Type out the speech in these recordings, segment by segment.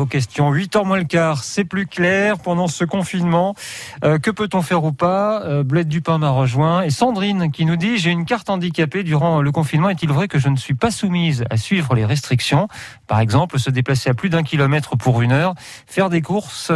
vos questions. 8h moins le quart, c'est plus clair pendant ce confinement. Euh, que peut-on faire ou pas? Euh, Bled Dupin m'a rejoint. Et Sandrine qui nous dit, j'ai une carte handicapée durant le confinement. Est-il vrai que je ne suis pas soumise à suivre les restrictions? Par exemple, se déplacer à plus d'un kilomètre pour une heure, faire des courses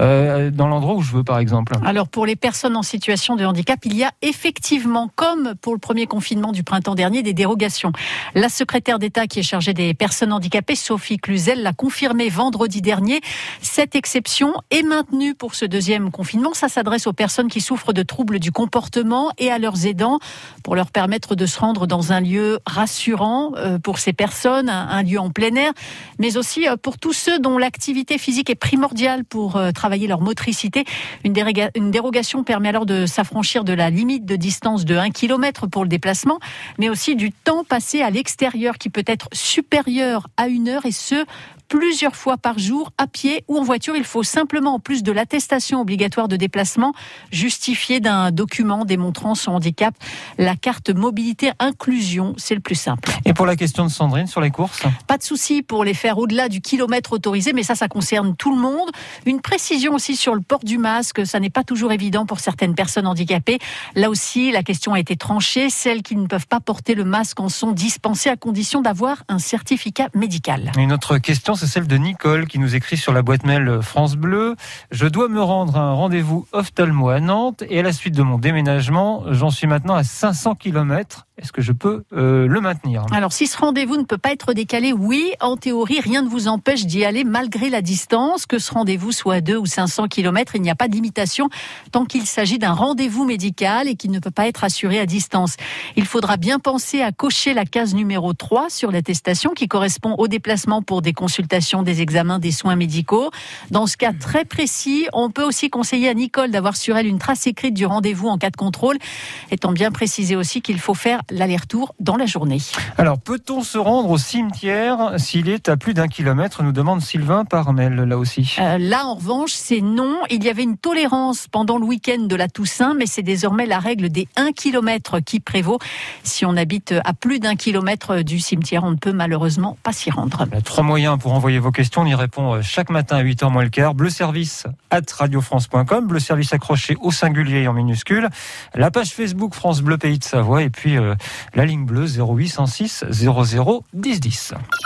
euh, dans l'endroit où je veux, par exemple. Alors, pour les personnes en situation de handicap, il y a effectivement, comme pour le premier confinement du printemps dernier, des dérogations. La secrétaire d'État qui est chargée des personnes handicapées, Sophie Cluzel, l'a confirmé vendredi dernier. Cette exception est maintenue pour ce deuxième confinement. Ça s'adresse aux personnes qui souffrent de troubles du comportement et à leurs aidants pour leur permettre de se rendre dans un lieu rassurant euh, pour ces personnes, un lieu en plein air, mais aussi euh, pour tous ceux dont l'activité physique est primordiale pour euh, travailler leur motricité. Une, dérogation permet alors de s'affranchir de la limite de distance de 1 km pour le déplacement, mais aussi du temps passé à l'extérieur qui peut être supérieur à une heure et ce, plusieurs fois par jour à pied ou en voiture. Il faut simplement, en plus de l'attestation obligatoire de déplacement, justifier d'un document démontrant son handicap. La carte mobilité inclusion, c'est le plus simple. Et pour la question de Sandrine sur les courses Pas de souci pour les faire au-delà du kilomètre autorisé, mais ça, ça concerne tout le monde. Une précision aussi sur le port du masque, ça n'est pas toujours évident pour certaines personnes handicapées. Là aussi, la question a été tranchée. Celles qui ne peuvent pas porter le masque en sont dispensées à condition d'avoir un certificat médical. Une autre question, c'est celle de Nicole qui nous écrit sur la boîte mail France Bleu. Je dois me rendre à un rendez-vous ophtalmo à Nantes et à la suite de mon déménagement, j'en suis maintenant à 500 km est-ce que je peux euh, le maintenir? Alors, si ce rendez-vous ne peut pas être décalé, oui, en théorie, rien ne vous empêche d'y aller malgré la distance. Que ce rendez-vous soit 2 ou 500 km, il n'y a pas de limitation tant qu'il s'agit d'un rendez-vous médical et qu'il ne peut pas être assuré à distance. Il faudra bien penser à cocher la case numéro 3 sur l'attestation qui correspond au déplacement pour des consultations, des examens, des soins médicaux. Dans ce cas très précis, on peut aussi conseiller à Nicole d'avoir sur elle une trace écrite du rendez-vous en cas de contrôle, étant bien précisé aussi qu'il faut faire l'aller-retour dans la journée. Alors, peut-on se rendre au cimetière s'il est à plus d'un kilomètre nous demande Sylvain par mail, là aussi. Euh, là, en revanche, c'est non. Il y avait une tolérance pendant le week-end de la Toussaint, mais c'est désormais la règle des 1 km qui prévaut. Si on habite à plus d'un kilomètre du cimetière, on ne peut malheureusement pas s'y rendre. Il y a trois moyens pour envoyer vos questions. On y répond euh, chaque matin à 8h moins le quart. Bleu service at radiofrance.com. Bleu service accroché au singulier en minuscule. La page Facebook France Bleu Pays de Savoie. Et puis, euh, la ligne bleue 0806 00 1010.